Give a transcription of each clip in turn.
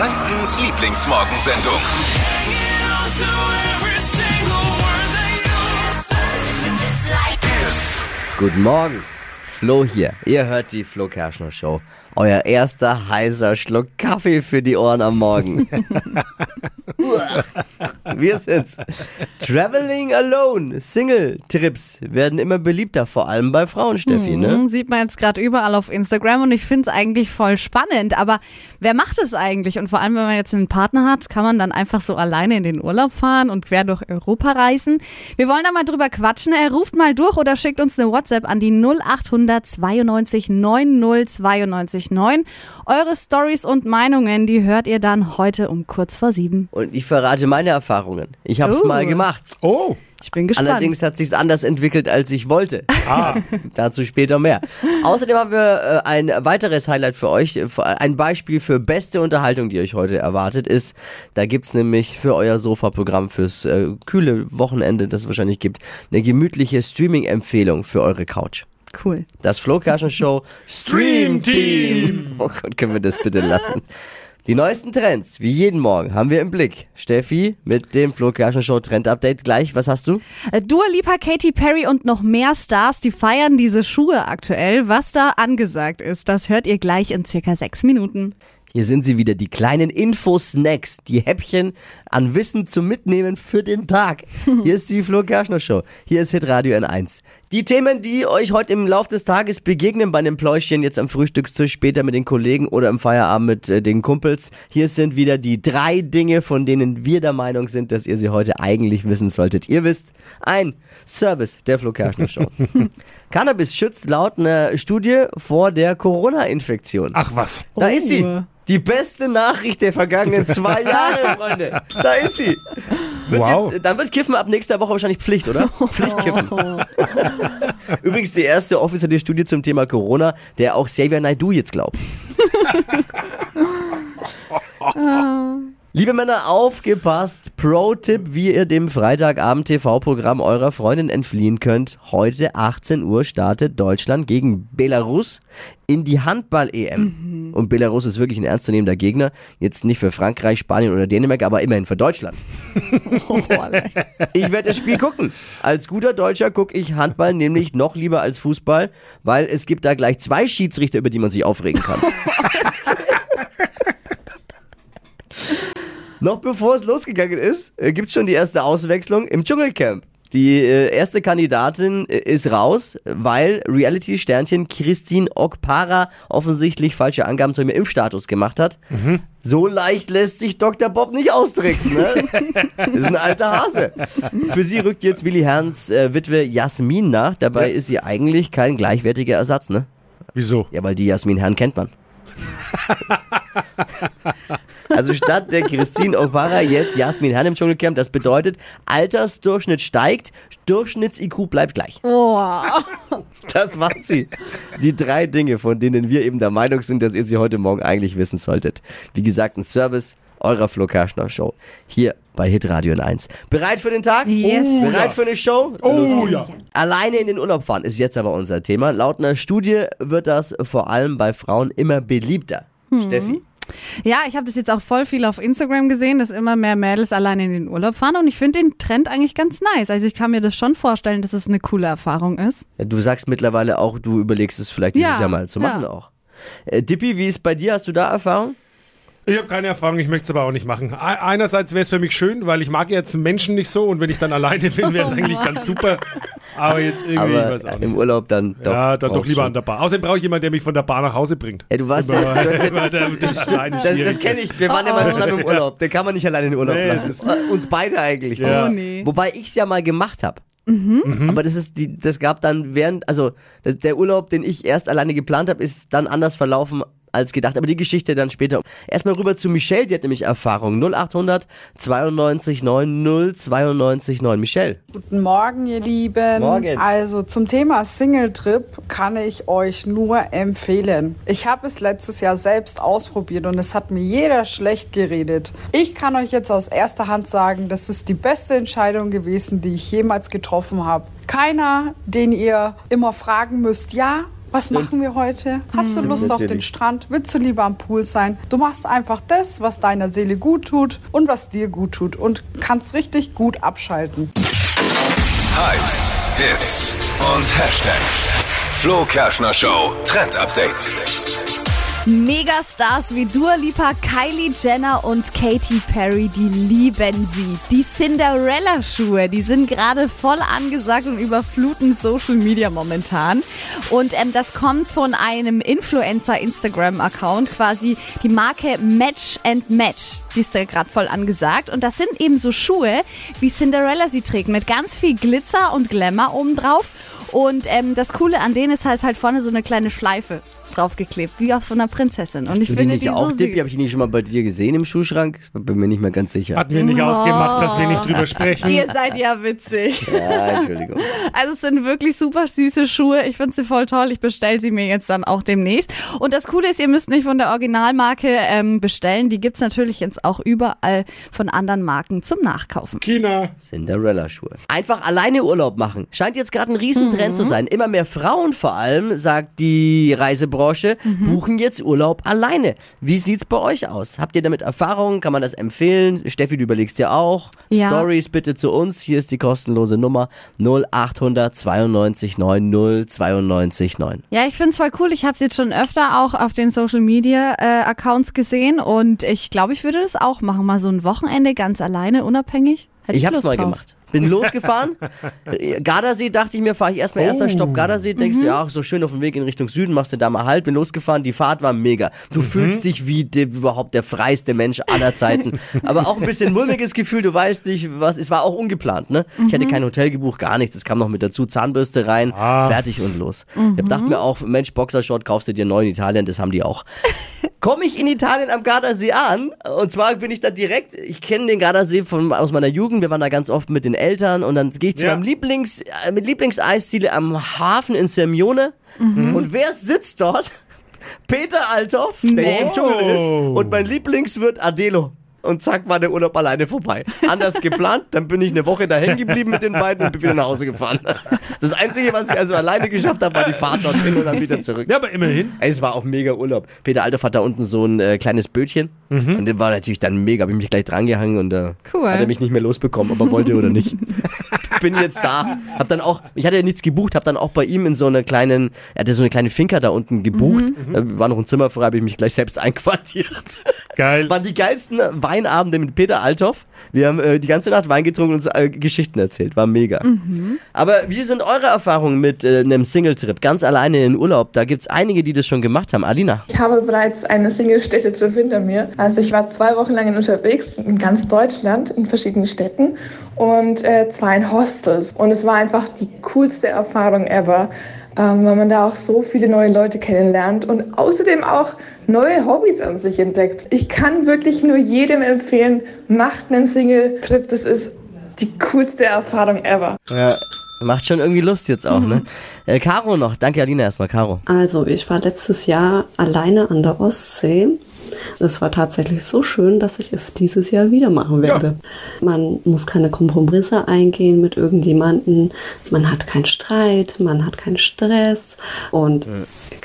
Frankens Lieblingsmorgensendung. Guten Morgen, Flo hier. Ihr hört die Flo Kerschner Show. Euer erster heißer Schluck Kaffee für die Ohren am Morgen. Wir sind's. Traveling Alone, Single-Trips werden immer beliebter, vor allem bei Frauen, Steffi, ne? Mhm, Sieht man jetzt gerade überall auf Instagram und ich finde es eigentlich voll spannend. Aber wer macht es eigentlich? Und vor allem, wenn man jetzt einen Partner hat, kann man dann einfach so alleine in den Urlaub fahren und quer durch Europa reisen. Wir wollen da mal drüber quatschen. Er ruft mal durch oder schickt uns eine WhatsApp an die 0800 92 90 92 9. Eure Stories und Meinungen, die hört ihr dann heute um kurz vor sieben. Und ich verrate meine Erfahrungen. Ich hab's Oh. mal gemacht. Oh, Ich bin gespannt. Allerdings hat sich's anders entwickelt, als ich wollte. ah, Dazu später mehr. Außerdem haben wir äh, ein weiteres Highlight für euch. Äh, Ein Beispiel für beste Unterhaltung, die euch heute erwartet ist. Da gibt's nämlich für euer Sofa-Programm fürs äh, kühle Wochenende, das es wahrscheinlich gibt, eine gemütliche Streaming-Empfehlung für eure Couch. Cool. Das Flo Show Stream Team. Oh Gott, können wir das bitte lassen? Die neuesten Trends, wie jeden Morgen, haben wir im Blick. Steffi mit dem Flo Kerschner Show Trend Update gleich. Was hast du? Äh, Dua Lipa, Katy Perry und noch mehr Stars, die feiern diese Schuhe aktuell. Was da angesagt ist, das hört ihr gleich in circa sechs Minuten. Hier sind sie wieder, die kleinen Infosnacks, die Häppchen an Wissen zum Mitnehmen für den Tag. Hier ist die Flo Kerschner Show. Hier ist Hitradio N1. Die Themen, die euch heute im Laufe des Tages begegnen bei einem Pläuschchen, jetzt am Frühstückstisch, später mit den Kollegen oder im Feierabend mit äh, den Kumpels. Hier sind wieder die drei Dinge, von denen wir der Meinung sind, dass ihr sie heute eigentlich wissen solltet. Ihr wisst, ein Service der Flo Kerschner Show. Cannabis schützt laut einer Studie vor der Corona-Infektion. ach was. Da Oh. ist sie. Die beste Nachricht der vergangenen zwei Jahre, Freunde. Da ist sie. Wird Wow. jetzt, dann wird Kiffen ab nächster Woche wahrscheinlich Pflicht, oder? Pflichtkiffen. Übrigens die erste offizielle Studie zum Thema Corona, der auch Xavier Naidoo jetzt glaubt. Liebe Männer, aufgepasst. Pro-Tipp, wie ihr dem Freitagabend-TV-Programm eurer Freundin entfliehen könnt. Heute 18 Uhr startet Deutschland gegen Belarus in die Handball-EM. Und Belarus ist wirklich ein ernstzunehmender Gegner. Jetzt nicht für Frankreich, Spanien oder Dänemark, aber immerhin für Deutschland. Ich werde das Spiel gucken. Als guter Deutscher gucke ich Handball nämlich noch lieber als Fußball, weil es gibt da gleich zwei Schiedsrichter, über die man sich aufregen kann. Noch bevor es losgegangen ist, gibt es schon die erste Auswechslung im Dschungelcamp. Die äh, erste Kandidatin äh, ist raus, weil Reality-Sternchen Christine Okpara offensichtlich falsche Angaben zu ihrem Impfstatus gemacht hat. So leicht lässt sich Dr. Bob nicht austricksen, ne? ist ein alter Hase. Für sie rückt jetzt Willi Herrns äh, Witwe Jasmin nach. Dabei ist sie eigentlich kein gleichwertiger Ersatz, ne? Wieso? Ja, weil die Jasmin Herrn kennt man. Also statt der Christine Okpara jetzt Jasmin Herrn im Dschungelcamp. Das bedeutet, Altersdurchschnitt steigt, Durchschnitts-IQ bleibt gleich. Das macht sie. Die drei Dinge, von denen wir eben der Meinung sind, dass ihr sie heute Morgen eigentlich wissen solltet. Wie gesagt, ein Service eurer Flo Kerschner Show. Hier bei Hitradio 1. Bereit für den Tag? Yes. Bereit für eine Show? Oh ja. Alleine in den Urlaub fahren ist jetzt aber unser Thema. Laut einer Studie wird das vor allem bei Frauen immer beliebter. Steffi? Ja, ich habe das jetzt auch voll viel auf Instagram gesehen, dass immer mehr Mädels alleine in den Urlaub fahren und ich finde den Trend eigentlich ganz nice. Also ich kann mir das schon vorstellen, dass es eine coole Erfahrung ist. Ja, Du sagst mittlerweile auch, du überlegst es vielleicht dieses Ja, Jahr mal zu machen ja. auch. Äh, Dippi, wie ist bei dir? Hast du da Erfahrung? Ich habe keine Erfahrung, ich möchte es aber auch nicht machen. Einerseits wäre es für mich schön, weil ich mag jetzt Menschen nicht so und wenn ich dann alleine bin, wäre es eigentlich ganz super. Aber jetzt irgendwie, ich Aber weiß auch im nicht. Urlaub dann doch. ja, dann doch lieber an der Bar. Außerdem brauche ich jemanden, der mich von der Bar nach Hause bringt. Ja, du warst Immer- ja, du immer der- das das, das Schwierige. kenne ich. Wir waren ja mal zusammen im Urlaub. Den kann man nicht alleine in den Urlaub Nee, lassen. Uns beide eigentlich. Ja. Oh nee. Wobei ich es ja mal gemacht habe. Mhm. Aber das ist die, das gab dann während, also das, der Urlaub, den ich erst alleine geplant habe, ist dann anders verlaufen als gedacht. Aber die Geschichte dann später. Erstmal rüber zu Michelle, die hat nämlich Erfahrung. 0800 92 9 092 9. Michelle. Guten Morgen, ihr Lieben. Morgen. Also zum Thema Single-Trip kann ich euch nur empfehlen. Ich habe es letztes Jahr selbst ausprobiert und es hat mir jeder schlecht geredet. Ich kann euch jetzt aus erster Hand sagen, das ist die beste Entscheidung gewesen, die ich jemals getroffen habe. Keiner, den ihr immer fragen müsst, ja, Was machen wir heute? Hast du Lust auf den. Strand? Willst du lieber am Pool sein? Du machst einfach das, was deiner Seele gut tut und was dir gut tut und kannst richtig gut abschalten. Hypes, Hits und Hashtags. Flo Kerschner Show Trend Update. Megastars wie Dua Lipa, Kylie Jenner und Katy Perry, die lieben sie. Die Cinderella-Schuhe, die sind gerade voll angesagt und überfluten Social Media momentan. Und ähm, das kommt von einem Influencer-Instagram-Account, quasi die Marke Match and Match. Die ist da gerade voll angesagt. Und das sind eben so Schuhe, wie Cinderella sie trägt, mit ganz viel Glitzer und Glamour obendrauf. Und ähm, das Coole an denen ist halt, halt vorne so eine kleine Schleife draufgeklebt, wie auf so einer Prinzessin. Und ich Du die finde nicht die auch, so Dippi? Habe ich die nicht schon mal bei dir gesehen im Schuhschrank? Ich bin mir nicht mehr ganz sicher. Hatten wir nicht ausgemacht, dass wir nicht drüber sprechen. Ihr seid ja witzig. Ja, Entschuldigung. Also es sind wirklich super süße Schuhe. Ich finde sie voll toll. Ich bestelle sie mir jetzt dann auch demnächst. Und das Coole ist, ihr müsst nicht von der Originalmarke ähm, bestellen. Die gibt's natürlich jetzt auch überall von anderen Marken zum Nachkaufen. China. Cinderella-Schuhe. Einfach alleine Urlaub machen. Scheint jetzt gerade ein Riesentrend zu sein. Immer mehr Frauen vor allem, sagt die Reisebranche, buchen jetzt Urlaub alleine. Wie sieht's bei euch aus? Habt ihr damit Erfahrung? Kann man das empfehlen? Steffi, du überlegst dir auch. Ja. Stories bitte zu uns. Hier ist die kostenlose Nummer 0800 92 9 092 9. Ja, ich finde es voll cool. Ich habe es jetzt schon öfter auch auf den Social Media äh, Accounts gesehen und ich glaube, ich würde das auch machen. Mal so ein Wochenende ganz alleine, unabhängig. Hätte Ich hab's Lust mal drauf. gemacht. Bin losgefahren. Äh, Gardasee dachte ich mir, fahre ich erstmal erster Stopp Gardasee. Denkst du, ja, so schön auf dem Weg in Richtung Süden, machst du da mal Halt. Bin losgefahren. Die Fahrt war mega. Du fühlst dich wie de, überhaupt der freiste Mensch aller Zeiten. Aber auch ein bisschen mulmiges Gefühl. Du weißt nicht, was. Es war auch ungeplant, ne? Ich hatte kein Hotel gebucht, gar nichts. Es kam noch mit dazu. Zahnbürste rein, fertig und los. Ich hab dachte mir auch, Mensch, Boxershort kaufst du dir neu in Italien. Das haben die auch. Komme ich in Italien am Gardasee an und zwar bin ich da direkt, ich kenne den Gardasee von, aus meiner Jugend, wir waren da ganz oft mit den Eltern und dann gehe ich zu Ja. meinem Lieblings, äh, mit Lieblingseisziele am Hafen in Sermione und wer sitzt dort? Peter Althoff, der jetzt im Dschungel ist und mein Lieblingswirt Adelo. Und zack, war der Urlaub alleine vorbei. Anders geplant, dann bin ich eine Woche da hängen geblieben mit den beiden und bin wieder nach Hause gefahren. Das Einzige, was ich also alleine geschafft habe, war die Fahrt dorthin und dann wieder zurück. Ja, aber immerhin. Es war auch mega Urlaub. Peter Althoff hat da unten so ein äh, kleines Bötchen. Und der war natürlich dann mega. Hab ich mich gleich drangehangen und äh, Cool. hat er mich nicht mehr losbekommen, ob er wollte oder nicht. Bin jetzt da. Hab dann auch, ich hatte ja nichts gebucht, hab dann auch bei ihm in so einer kleinen, er hatte so eine kleine Finca da unten gebucht. Da war noch ein Zimmer frei, habe ich mich gleich selbst einquartiert. Geil. Waren die geilsten Weinabende mit Peter Althoff. Wir haben äh, die ganze Nacht Wein getrunken und uns äh, Geschichten erzählt. War mega. Aber wie sind eure Erfahrungen mit äh, einem Singletrip? Ganz alleine in Urlaub. Da gibt's einige, die das schon gemacht haben. Alina. Ich habe bereits eine Single-Städtetrip hinter mir. Also ich war zwei Wochen lang unterwegs in ganz Deutschland, in verschiedenen Städten und äh, zwar in Hostels. Und es war einfach die coolste Erfahrung ever, ähm, weil man da auch so viele neue Leute kennenlernt und außerdem auch neue Hobbys an sich entdeckt. Ich kann wirklich nur jedem empfehlen, macht einen Single-Trip. Das ist die coolste Erfahrung ever. Ja, macht schon irgendwie Lust jetzt auch, ne? Äh, Caro noch. Danke, Alina, erstmal, Caro. Also, ich war letztes Jahr alleine an der Ostsee. Es war tatsächlich so schön, dass ich es dieses Jahr wieder machen werde. Man muss keine Kompromisse eingehen mit irgendjemanden. Man hat keinen Streit, man hat keinen Stress und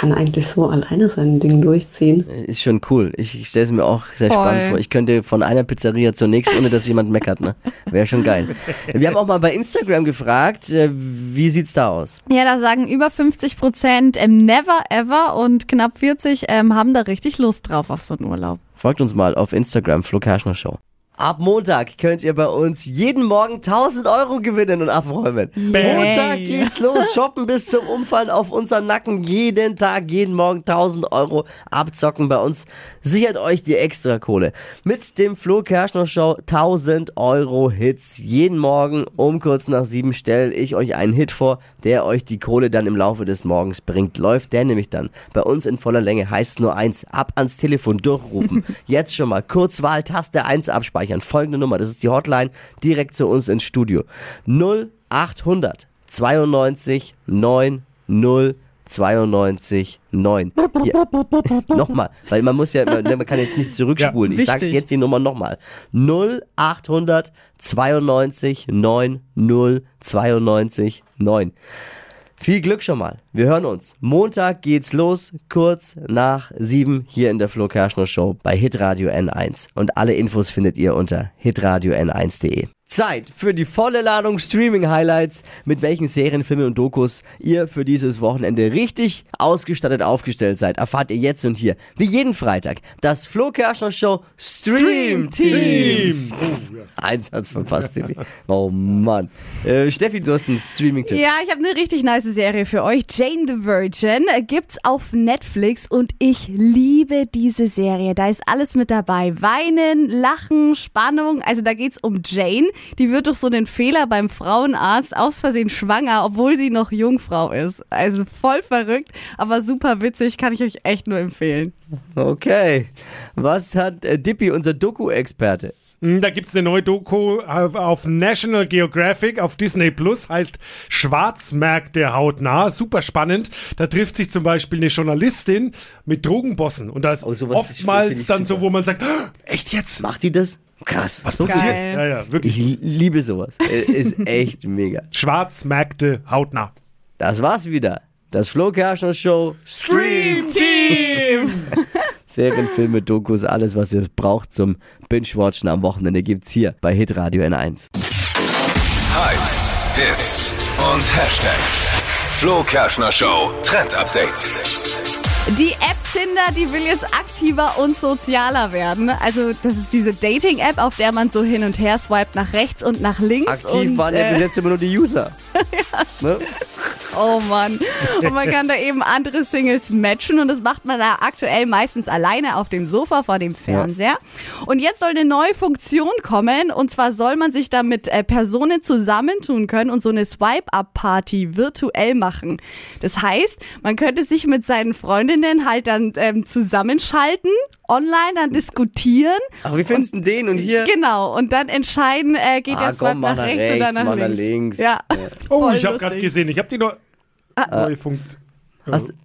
kann eigentlich so alleine sein Ding durchziehen. Ist schon cool. Ich, ich stelle es mir auch sehr Voll. spannend vor. Ich könnte von einer Pizzeria zur nächsten, ohne dass jemand meckert, ne? Wäre schon geil. Wir haben auch mal bei Instagram gefragt, äh, wie sieht's da aus? Ja, da sagen über 50 Prozent ähm, never ever und knapp 40 ähm, haben da richtig Lust drauf auf so einen Urlaub. Folgt uns mal auf Instagram, Flo Kerschner Show. Ab Montag könnt ihr bei uns jeden Morgen 1000 Euro gewinnen und abräumen. Montag geht's los. Shoppen bis zum Umfallen auf unseren Nacken. Jeden Tag, jeden Morgen 1000 Euro abzocken bei uns. Sichert euch die extra Kohle. Mit dem Flo Kerschner Show 1000 Euro Hits. Jeden Morgen um kurz nach sieben stelle ich euch einen Hit vor, der euch die Kohle dann im Laufe des Morgens bringt. Läuft der nämlich dann bei uns in voller Länge. Heißt nur eins. Ab ans Telefon durchrufen. Jetzt schon mal Kurzwahl, Taste 1 abspeichern. Folgende Nummer, das ist die Hotline, direkt zu uns ins Studio. 0800 92 9 0 92 9. Hier. Nochmal, weil man muss ja, man, man kann jetzt nicht zurückspulen. Ja, ich wichtig. jetzt die Nummer nochmal. 0800 92 9 0 92 9. Viel Glück schon mal. Wir hören uns. Montag geht's los, kurz nach sieben hier in der Flo Kerschner Show bei Hitradio N1. Und alle Infos findet ihr unter hitradio n1.de. Zeit für die volle Ladung Streaming-Highlights, mit welchen Serien, Filmen und Dokus ihr für dieses Wochenende richtig ausgestattet aufgestellt seid. Erfahrt ihr jetzt und hier, wie jeden Freitag, das Flo Kerschner Show Stream Team. Eins hat's verpasst, Steffi. Oh Mann. Äh, Steffi, du hast einen Streaming-Tipp. Ja, ich habe eine richtig nice Serie für euch. Jane the Virgin gibt's auf Netflix und ich liebe diese Serie. Da ist alles mit dabei. Weinen, Lachen, Spannung. Also da geht's um Jane. Die wird durch so einen Fehler beim Frauenarzt aus Versehen schwanger, obwohl sie noch Jungfrau ist. Also voll verrückt, aber super witzig. Kann ich euch echt nur empfehlen. Okay. Was hat äh, Dippy, unser Doku-Experte? Hm, Da gibt es eine neue Doku auf, National Geographic auf Disney Plus, heißt Schwarzmärkte hautnah. Super spannend. Da trifft sich zum Beispiel eine Journalistin mit Drogenbossen. Und da ist finde oftmals dann so, super. wo man sagt, "Ah, echt jetzt? Macht die das? Krass. Was so passiert? Ja, ja, wirklich. Ich liebe sowas. Äh, Ist echt mega. Schwarzmärkte hautnah. Das war's wieder. Das Flo Kerschner Show Dream Team! Serien, Filme, Dokus, alles, was ihr braucht zum Binge-Watchen am Wochenende gibt's hier bei Hitradio N1. Hypes, Hits und Hashtags. Flo Kerschner Show Trend Update. Die App Tinder, die will jetzt aktiver und sozialer werden. Also das ist diese Dating-App, auf der man so hin und her swiped nach rechts und nach links. Aktiv und, waren ja äh, bis jetzt immer nur die User. ne? Oh Mann. Und man kann da eben andere Singles matchen und das macht man da aktuell meistens alleine auf dem Sofa vor dem Fernseher. Und jetzt soll eine neue Funktion kommen und zwar soll man sich da mit äh, Personen zusammentun können und so eine Swipe-Up-Party virtuell machen. Das heißt, man könnte sich mit seinen Freundinnen halt dann ähm, zusammenschalten, online dann diskutieren. Ach, wie findest du den und hier? Genau, und dann entscheiden, äh, geht Ah, der Swipe nach nach rechts, rechts, oder nach mach nach links. links. Ja. Ja. Oh, Voll ich habe gerade gesehen, ich habe die neu Ah. neue Funktion. Hast-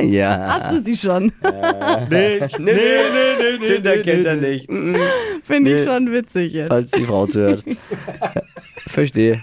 Ja. Hast du sie schon? Nee, nee, nee, nee, nee, Tinder nee, kennt er nicht. Finde ich Nee. schon witzig jetzt. Falls die Frau zuhört. Verstehe.